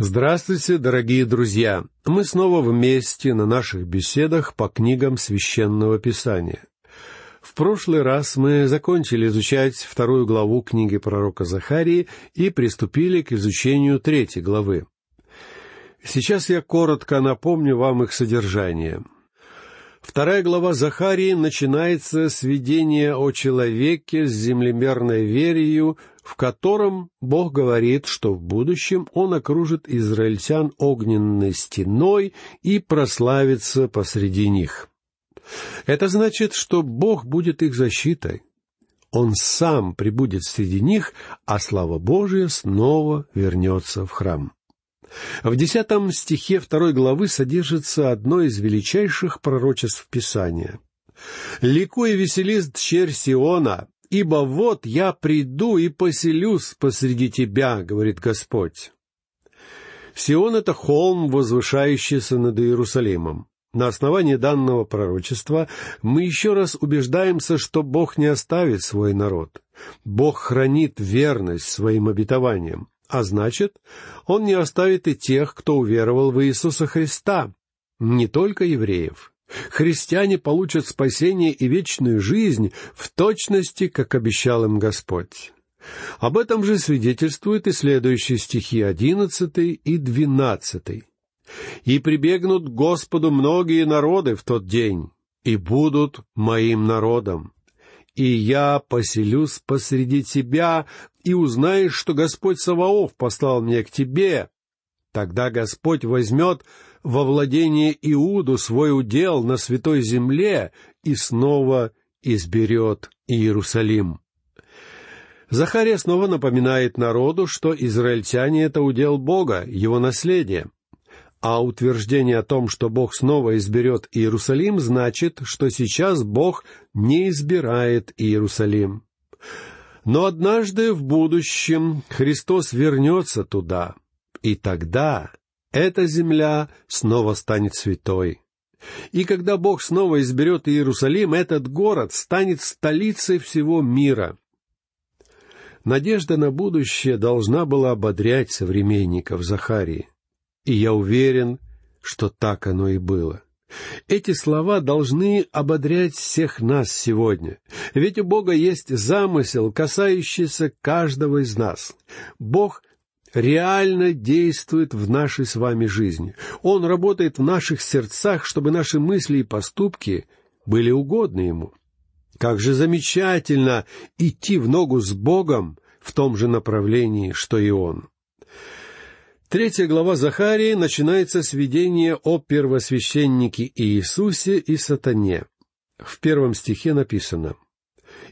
Здравствуйте, дорогие друзья! Мы снова вместе на наших беседах по книгам Священного Писания. В прошлый раз мы закончили изучать вторую главу книги пророка Захарии и приступили к изучению третьей главы. Сейчас я коротко напомню вам их содержание. Вторая глава Захарии начинается с видения о человеке с землемерной верою, в котором Бог говорит, что в будущем Он окружит израильтян огненной стеной и прославится посреди них. Это значит, что Бог будет их защитой. Он сам прибудет среди них, а слава Божия снова вернется в храм. В десятом стихе второй главы содержится одно из величайших пророчеств Писания. «Ликуй и веселись, черь Сиона, ибо вот я приду и поселюсь посреди тебя, — говорит Господь». Сион — это холм, возвышающийся над Иерусалимом. На основании данного пророчества мы еще раз убеждаемся, что Бог не оставит свой народ. Бог хранит верность своим обетованиям, а значит, Он не оставит и тех, кто уверовал в Иисуса Христа, не только евреев. Христиане получат спасение и вечную жизнь в точности, как обещал им Господь. Об этом же свидетельствуют и следующие стихи одиннадцатый и двенадцатый. «И прибегнут к Господу многие народы в тот день, и будут моим народом. И я поселюсь посреди тебя, и узнаешь, что Господь Саваоф послал меня к тебе. Тогда Господь возьмет во владение Иуду свой удел на святой земле и снова изберет Иерусалим. Захария снова напоминает народу, что израильтяне — это удел Бога, его наследие. А утверждение о том, что Бог снова изберет Иерусалим, значит, что сейчас Бог не избирает Иерусалим. Но однажды в будущем Христос вернется туда, и тогда эта земля снова станет святой. И когда Бог снова изберет Иерусалим, этот город станет столицей всего мира. Надежда на будущее должна была ободрять современников Захарии. И я уверен, что так оно и было. Эти слова должны ободрять всех нас сегодня. Ведь у Бога есть замысел, касающийся каждого из нас. Бог реально действует в нашей с вами жизни. Он работает в наших сердцах, чтобы наши мысли и поступки были угодны Ему. Как же замечательно идти в ногу с Богом в том же направлении, что и Он. Третья глава Захарии начинается с видения о первосвященнике Иисусе и сатане. В первом стихе написано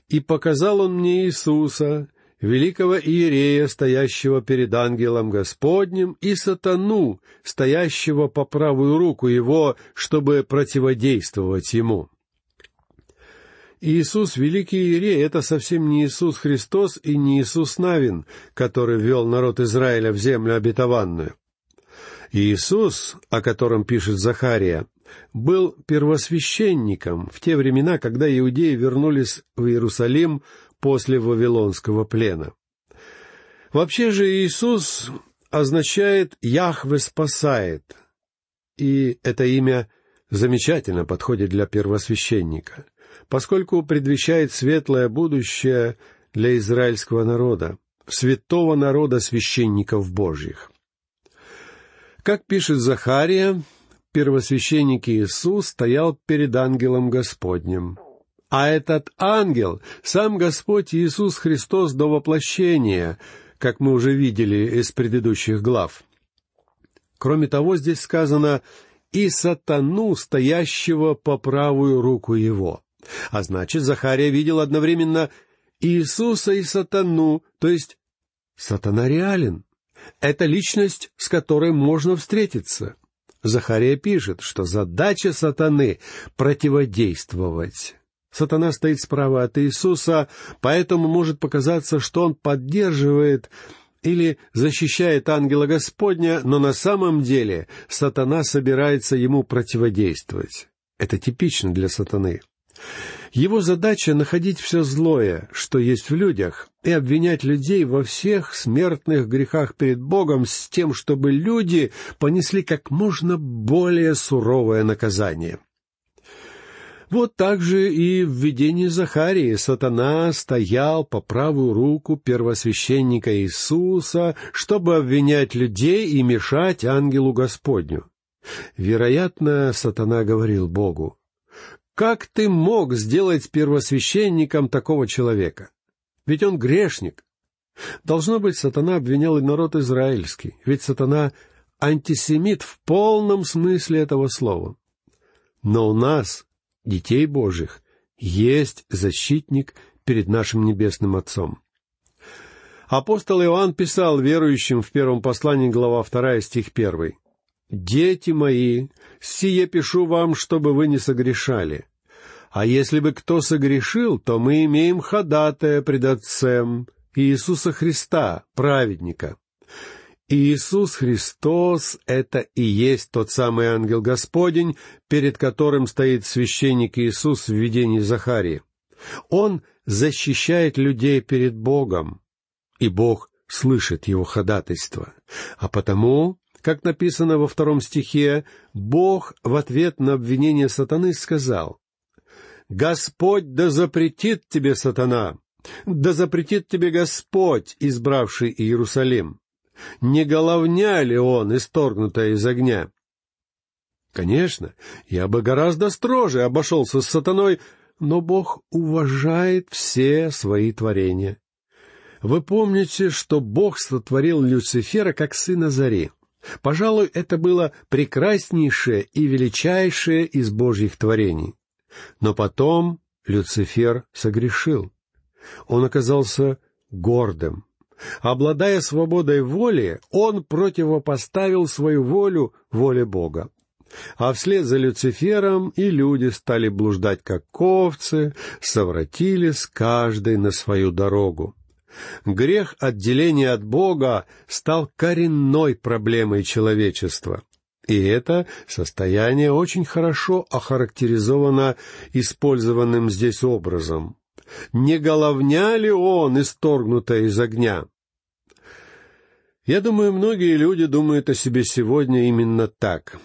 «И показал он мне Иисуса, великого иерея, стоящего перед ангелом Господним, и сатану, стоящего по правую руку его, чтобы противодействовать ему. Иисус, великий иерей, это совсем не Иисус Христос и не Иисус Навин, который ввел народ Израиля в землю обетованную. Иисус, о котором пишет Захария, был первосвященником в те времена, когда иудеи вернулись в Иерусалим после Вавилонского плена. Вообще же Иисус означает «Яхве спасает», и это имя замечательно подходит для первосвященника, поскольку предвещает светлое будущее для израильского народа, святого народа священников Божьих. Как пишет Захария, первосвященник Иисус стоял перед ангелом Господним. А этот ангел — сам Господь Иисус Христос до воплощения, как мы уже видели из предыдущих глав. Кроме того, здесь сказано «и сатану, стоящего по правую руку его». А значит, Захария видел одновременно Иисуса и сатану, то есть сатана реален. Это личность, с которой можно встретиться. Захария пишет, что задача сатаны — противодействовать. Сатана стоит справа от Иисуса, поэтому может показаться, что он поддерживает или защищает ангела Господня, но на самом деле сатана собирается ему противодействовать. Это типично для сатаны. Его задача — находить все злое, что есть в людях, и обвинять людей во всех смертных грехах перед Богом с тем, чтобы люди понесли как можно более суровое наказание. Вот так же и в видении Захарии сатана стоял по правую руку первосвященника Иисуса, чтобы обвинять людей и мешать ангелу Господню. Вероятно, сатана говорил Богу, «Как ты мог сделать первосвященником такого человека? Ведь он грешник». Должно быть, сатана обвинял и народ израильский, ведь сатана — антисемит в полном смысле этого слова. Но у нас детей Божьих, есть защитник перед нашим Небесным Отцом. Апостол Иоанн писал верующим в первом послании, глава 2, стих 1. «Дети мои, сие пишу вам, чтобы вы не согрешали. А если бы кто согрешил, то мы имеем ходатая пред Отцем, Иисуса Христа, праведника. Иисус Христос — это и есть тот самый ангел Господень, перед которым стоит священник Иисус в видении Захарии. Он защищает людей перед Богом, и Бог слышит его ходатайство. А потому, как написано во втором стихе, Бог в ответ на обвинение сатаны сказал, «Господь да запретит тебе, сатана, да запретит тебе Господь, избравший Иерусалим» не головня ли он, исторгнутая из огня? Конечно, я бы гораздо строже обошелся с сатаной, но Бог уважает все свои творения. Вы помните, что Бог сотворил Люцифера как сына зари. Пожалуй, это было прекраснейшее и величайшее из Божьих творений. Но потом Люцифер согрешил. Он оказался гордым, Обладая свободой воли, он противопоставил свою волю воле Бога. А вслед за Люцифером и люди стали блуждать как овцы, совратились каждый на свою дорогу. Грех отделения от Бога стал коренной проблемой человечества. И это состояние очень хорошо охарактеризовано использованным здесь образом не головня ли он, исторгнутая из огня? Я думаю, многие люди думают о себе сегодня именно так.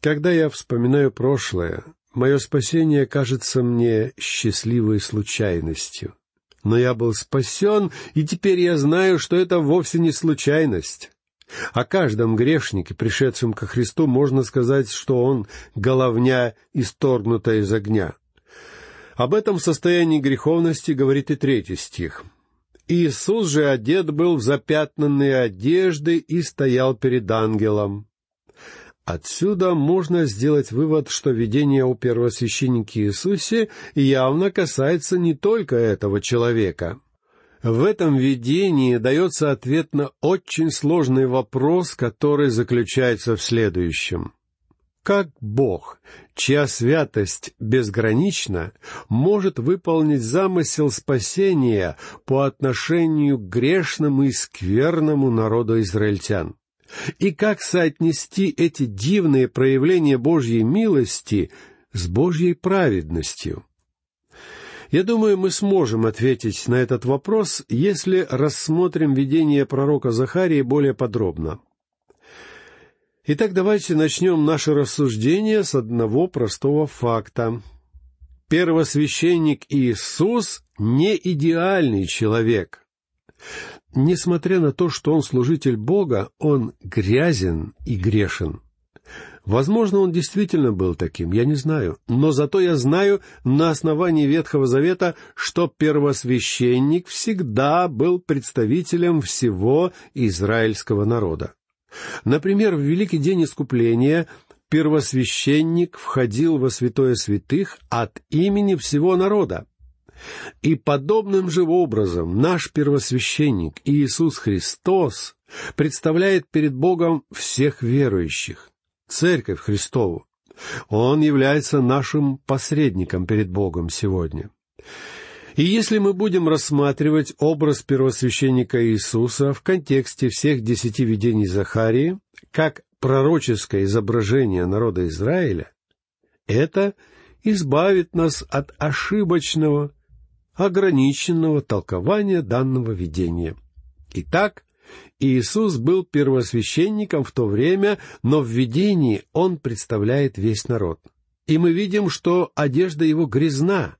Когда я вспоминаю прошлое, мое спасение кажется мне счастливой случайностью. Но я был спасен, и теперь я знаю, что это вовсе не случайность. О каждом грешнике, пришедшем ко Христу, можно сказать, что он головня, исторгнутая из огня. Об этом состоянии греховности говорит и третий стих. Иисус же одет был в запятнанные одежды и стоял перед ангелом. Отсюда можно сделать вывод, что видение о первосвященнике Иисусе явно касается не только этого человека. В этом видении дается ответ на очень сложный вопрос, который заключается в следующем как Бог, чья святость безгранична, может выполнить замысел спасения по отношению к грешному и скверному народу израильтян. И как соотнести эти дивные проявления Божьей милости с Божьей праведностью? Я думаю, мы сможем ответить на этот вопрос, если рассмотрим видение пророка Захарии более подробно. Итак, давайте начнем наше рассуждение с одного простого факта. Первосвященник Иисус не идеальный человек. Несмотря на то, что он служитель Бога, он грязен и грешен. Возможно, он действительно был таким, я не знаю. Но зато я знаю на основании Ветхого Завета, что первосвященник всегда был представителем всего израильского народа. Например, в Великий день искупления первосвященник входил во святое святых от имени всего народа. И подобным же образом наш первосвященник Иисус Христос представляет перед Богом всех верующих, Церковь Христову. Он является нашим посредником перед Богом сегодня. И если мы будем рассматривать образ первосвященника Иисуса в контексте всех десяти видений Захарии, как пророческое изображение народа Израиля, это избавит нас от ошибочного, ограниченного толкования данного видения. Итак, Иисус был первосвященником в то время, но в видении он представляет весь народ. И мы видим, что одежда его грязна.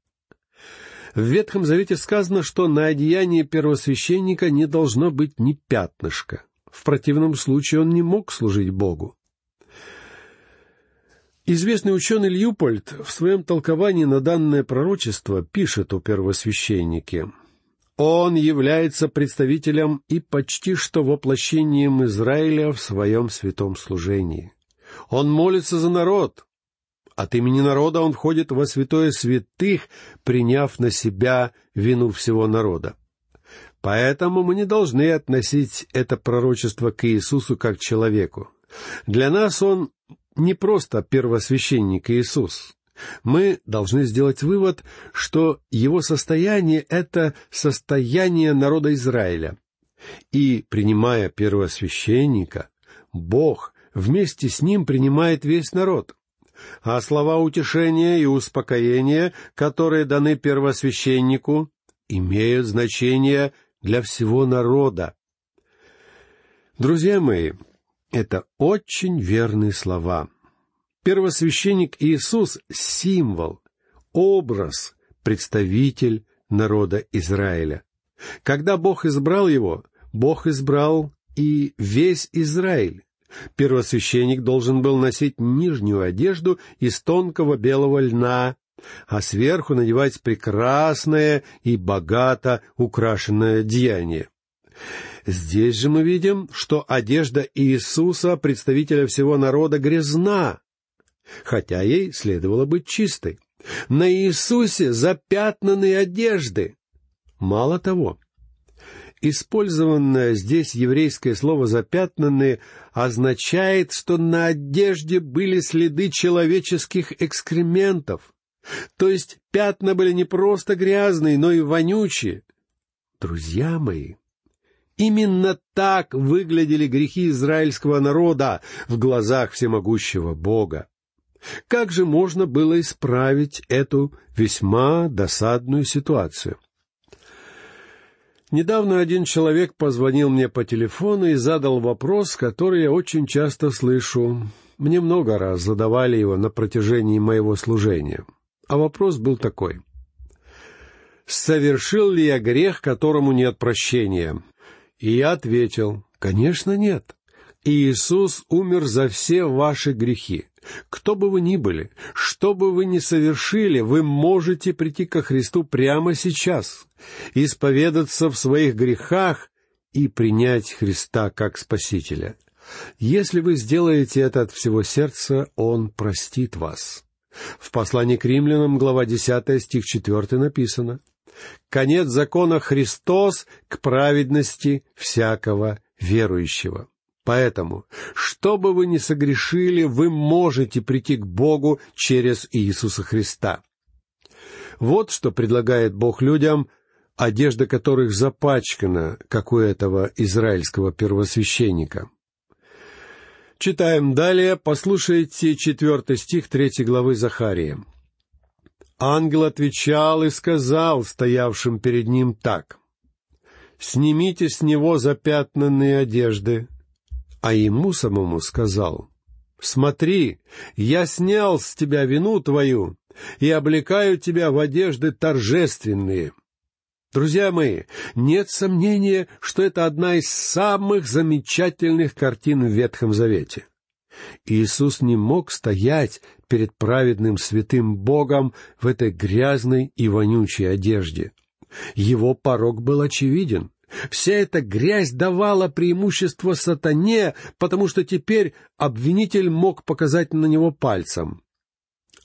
В Ветхом Завете сказано, что на одеянии первосвященника не должно быть ни пятнышка. В противном случае он не мог служить Богу. Известный ученый Льюпольд в своем толковании на данное пророчество пишет о первосвященнике. Он является представителем и почти что воплощением Израиля в своем святом служении. Он молится за народ. От имени народа он входит во святое святых, приняв на себя вину всего народа. Поэтому мы не должны относить это пророчество к Иисусу как человеку. Для нас он не просто первосвященник Иисус. Мы должны сделать вывод, что его состояние — это состояние народа Израиля. И, принимая первосвященника, Бог вместе с ним принимает весь народ. А слова утешения и успокоения, которые даны первосвященнику, имеют значение для всего народа. Друзья мои, это очень верные слова. Первосвященник Иисус — символ, образ, представитель народа Израиля. Когда Бог избрал его, Бог избрал и весь Израиль. Первосвященник должен был носить нижнюю одежду из тонкого белого льна, а сверху надевать прекрасное и богато украшенное деяние. Здесь же мы видим, что одежда Иисуса, представителя всего народа, грязна, хотя ей следовало быть чистой. На Иисусе запятнаны одежды. Мало того, использованное здесь еврейское слово «запятнанные» означает, что на одежде были следы человеческих экскрементов. То есть пятна были не просто грязные, но и вонючие. Друзья мои, Именно так выглядели грехи израильского народа в глазах всемогущего Бога. Как же можно было исправить эту весьма досадную ситуацию? Недавно один человек позвонил мне по телефону и задал вопрос, который я очень часто слышу. Мне много раз задавали его на протяжении моего служения. А вопрос был такой. «Совершил ли я грех, которому нет прощения?» И я ответил, конечно, нет. Иисус умер за все ваши грехи. Кто бы вы ни были, что бы вы ни совершили, вы можете прийти ко Христу прямо сейчас, исповедаться в своих грехах и принять Христа как Спасителя. Если вы сделаете это от всего сердца, Он простит вас. В послании к римлянам, глава 10, стих 4 написано — Конец закона Христос к праведности всякого верующего. Поэтому, что бы вы ни согрешили, вы можете прийти к Богу через Иисуса Христа. Вот что предлагает Бог людям, одежда которых запачкана, как у этого израильского первосвященника. Читаем далее, послушайте четвертый стих третьей главы Захария. Ангел отвечал и сказал стоявшим перед ним так. «Снимите с него запятнанные одежды». А ему самому сказал, «Смотри, я снял с тебя вину твою и облекаю тебя в одежды торжественные». Друзья мои, нет сомнения, что это одна из самых замечательных картин в Ветхом Завете. Иисус не мог стоять перед праведным святым Богом в этой грязной и вонючей одежде. Его порог был очевиден. Вся эта грязь давала преимущество сатане, потому что теперь обвинитель мог показать на него пальцем.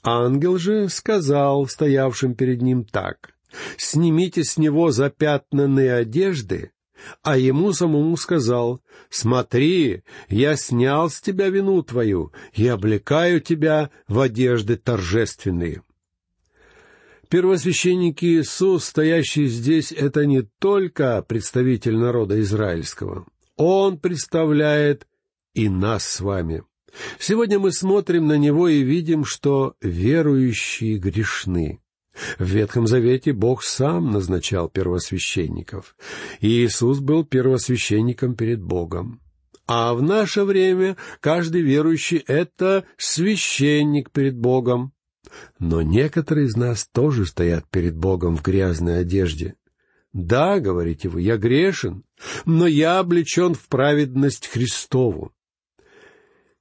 Ангел же сказал стоявшим перед ним так, «Снимите с него запятнанные одежды а ему самому сказал, «Смотри, я снял с тебя вину твою и облекаю тебя в одежды торжественные». Первосвященник Иисус, стоящий здесь, это не только представитель народа израильского. Он представляет и нас с вами. Сегодня мы смотрим на него и видим, что верующие грешны. В Ветхом Завете Бог сам назначал первосвященников, и Иисус был первосвященником перед Богом. А в наше время каждый верующий — это священник перед Богом. Но некоторые из нас тоже стоят перед Богом в грязной одежде. Да, говорите вы, я грешен, но я облечен в праведность Христову.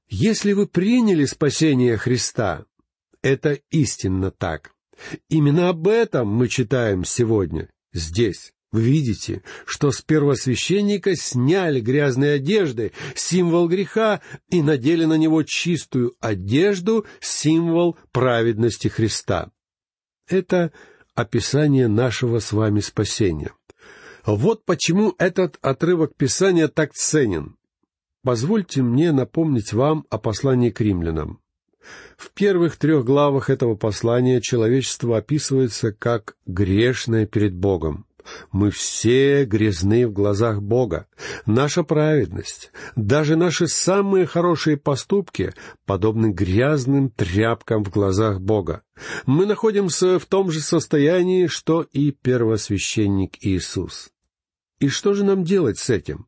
Если вы приняли спасение Христа, это истинно так. Именно об этом мы читаем сегодня, здесь. Вы видите, что с первосвященника сняли грязные одежды, символ греха, и надели на него чистую одежду, символ праведности Христа. Это описание нашего с вами спасения. Вот почему этот отрывок Писания так ценен. Позвольте мне напомнить вам о послании к римлянам. В первых трех главах этого послания человечество описывается как грешное перед Богом. Мы все грязны в глазах Бога. Наша праведность, даже наши самые хорошие поступки подобны грязным тряпкам в глазах Бога. Мы находимся в том же состоянии, что и первосвященник Иисус. И что же нам делать с этим?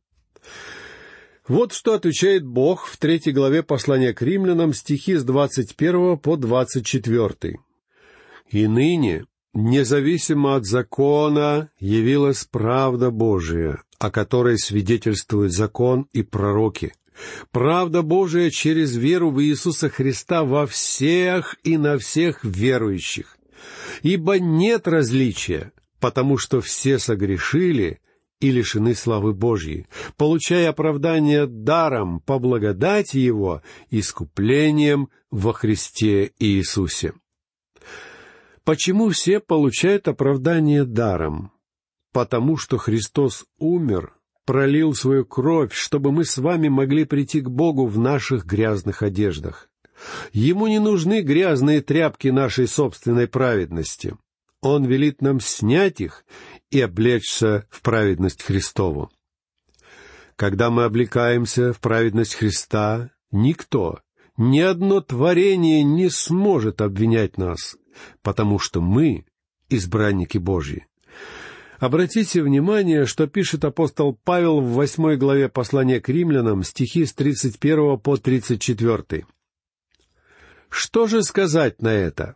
Вот что отвечает Бог в третьей главе послания к римлянам, стихи с двадцать первого по двадцать четвертый. «И ныне, независимо от закона, явилась правда Божия, о которой свидетельствует закон и пророки. Правда Божия через веру в Иисуса Христа во всех и на всех верующих. Ибо нет различия, потому что все согрешили и лишены славы Божьей, получая оправдание даром по благодати Его, искуплением во Христе Иисусе. Почему все получают оправдание даром? Потому что Христос умер, пролил свою кровь, чтобы мы с вами могли прийти к Богу в наших грязных одеждах. Ему не нужны грязные тряпки нашей собственной праведности. Он велит нам снять их и облечься в праведность Христову. Когда мы облекаемся в праведность Христа, никто, ни одно творение не сможет обвинять нас, потому что мы — избранники Божьи. Обратите внимание, что пишет апостол Павел в восьмой главе послания к римлянам, стихи с тридцать первого по тридцать четвертый. Что же сказать на это?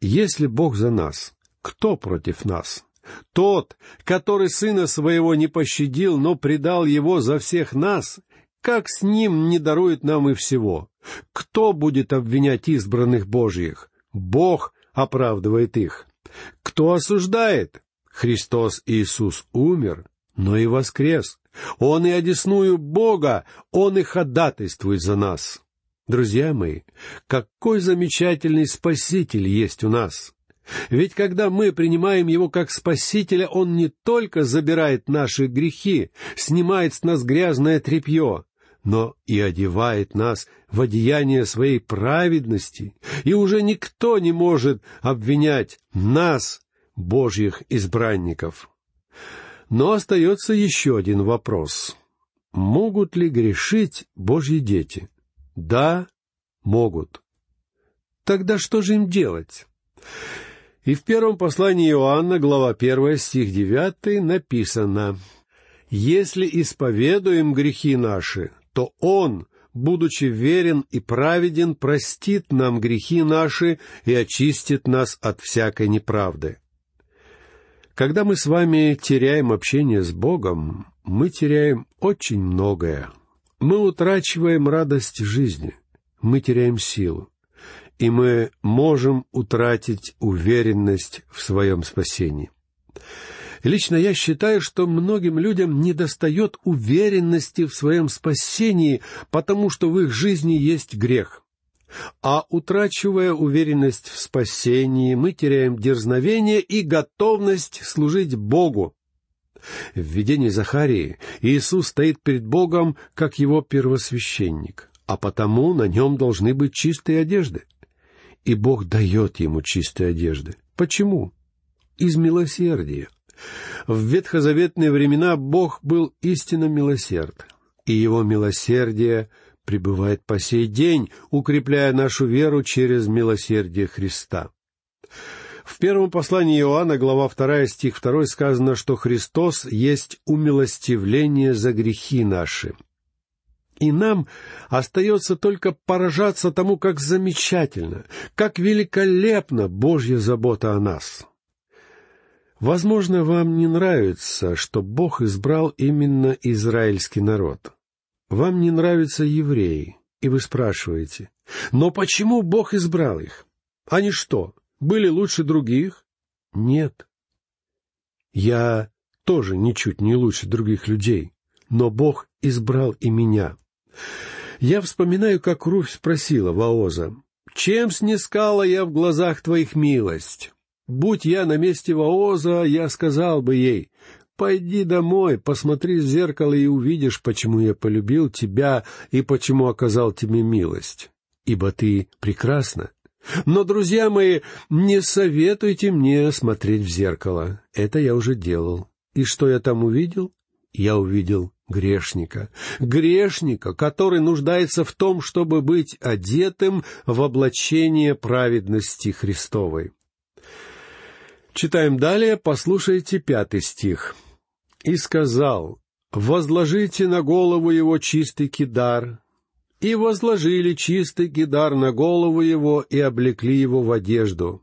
Если Бог за нас, кто против нас? Тот, который сына своего не пощадил, но предал его за всех нас, как с ним не дарует нам и всего? Кто будет обвинять избранных Божьих? Бог оправдывает их. Кто осуждает? Христос Иисус умер, но и воскрес. Он и одесную Бога, Он и ходатайствует за нас. Друзья мои, какой замечательный Спаситель есть у нас! Ведь когда мы принимаем Его как Спасителя, Он не только забирает наши грехи, снимает с нас грязное тряпье, но и одевает нас в одеяние своей праведности, и уже никто не может обвинять нас, Божьих избранников. Но остается еще один вопрос. Могут ли грешить Божьи дети? Да, могут. Тогда что же им делать? И в первом послании Иоанна, глава 1, стих 9, написано «Если исповедуем грехи наши, то Он, будучи верен и праведен, простит нам грехи наши и очистит нас от всякой неправды». Когда мы с вами теряем общение с Богом, мы теряем очень многое. Мы утрачиваем радость жизни, мы теряем силу и мы можем утратить уверенность в своем спасении. Лично я считаю, что многим людям недостает уверенности в своем спасении, потому что в их жизни есть грех. А утрачивая уверенность в спасении, мы теряем дерзновение и готовность служить Богу. В видении Захарии Иисус стоит перед Богом как его первосвященник, а потому на нем должны быть чистые одежды и Бог дает ему чистые одежды. Почему? Из милосердия. В ветхозаветные времена Бог был истинно милосерд, и его милосердие пребывает по сей день, укрепляя нашу веру через милосердие Христа. В первом послании Иоанна, глава 2, стих 2, сказано, что Христос есть умилостивление за грехи наши. И нам остается только поражаться тому, как замечательно, как великолепна Божья забота о нас. Возможно, вам не нравится, что Бог избрал именно израильский народ. Вам не нравятся евреи, и вы спрашиваете, но почему Бог избрал их? Они что, были лучше других? Нет. Я тоже ничуть не лучше других людей, но Бог избрал и меня. Я вспоминаю, как Руфь спросила Ваоза, «Чем снискала я в глазах твоих милость? Будь я на месте Ваоза, я сказал бы ей, «Пойди домой, посмотри в зеркало и увидишь, почему я полюбил тебя и почему оказал тебе милость. Ибо ты прекрасна, но, друзья мои, не советуйте мне смотреть в зеркало. Это я уже делал. И что я там увидел? Я увидел грешника. Грешника, который нуждается в том, чтобы быть одетым в облачение праведности Христовой. Читаем далее, послушайте пятый стих. «И сказал, возложите на голову его чистый кидар, и возложили чистый кидар на голову его и облекли его в одежду.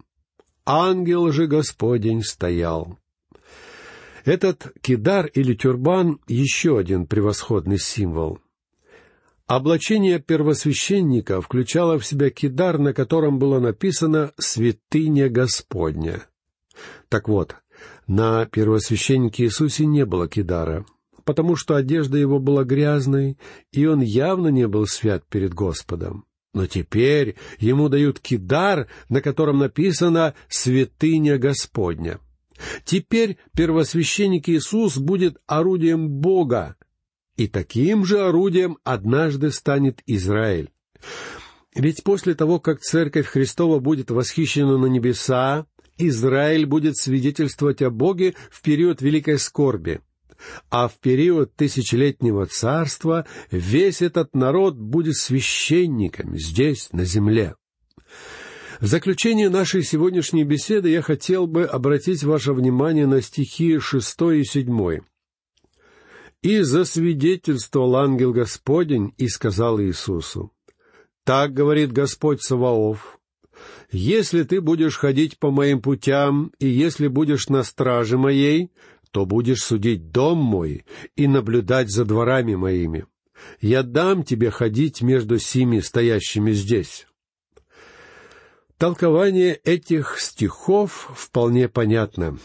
Ангел же Господень стоял. Этот кидар или тюрбан — еще один превосходный символ. Облачение первосвященника включало в себя кидар, на котором было написано «Святыня Господня». Так вот, на первосвященнике Иисусе не было кидара — потому что одежда его была грязной, и он явно не был свят перед Господом. Но теперь ему дают кидар, на котором написано «Святыня Господня». Теперь первосвященник Иисус будет орудием Бога, и таким же орудием однажды станет Израиль. Ведь после того, как Церковь Христова будет восхищена на небеса, Израиль будет свидетельствовать о Боге в период великой скорби а в период тысячелетнего царства весь этот народ будет священниками здесь, на земле. В заключение нашей сегодняшней беседы я хотел бы обратить ваше внимание на стихи шестой и седьмой. «И засвидетельствовал ангел Господень и сказал Иисусу, «Так говорит Господь Саваоф, если ты будешь ходить по моим путям, и если будешь на страже моей, то будешь судить дом мой и наблюдать за дворами моими. Я дам тебе ходить между сими стоящими здесь». Толкование этих стихов вполне понятно.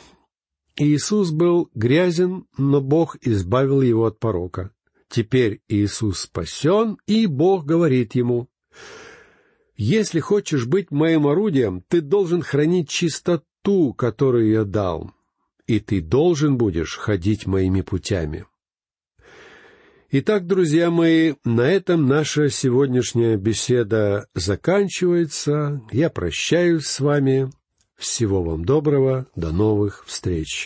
Иисус был грязен, но Бог избавил его от порока. Теперь Иисус спасен, и Бог говорит ему, «Если хочешь быть моим орудием, ты должен хранить чистоту, которую я дал и ты должен будешь ходить моими путями. Итак, друзья мои, на этом наша сегодняшняя беседа заканчивается. Я прощаюсь с вами. Всего вам доброго. До новых встреч.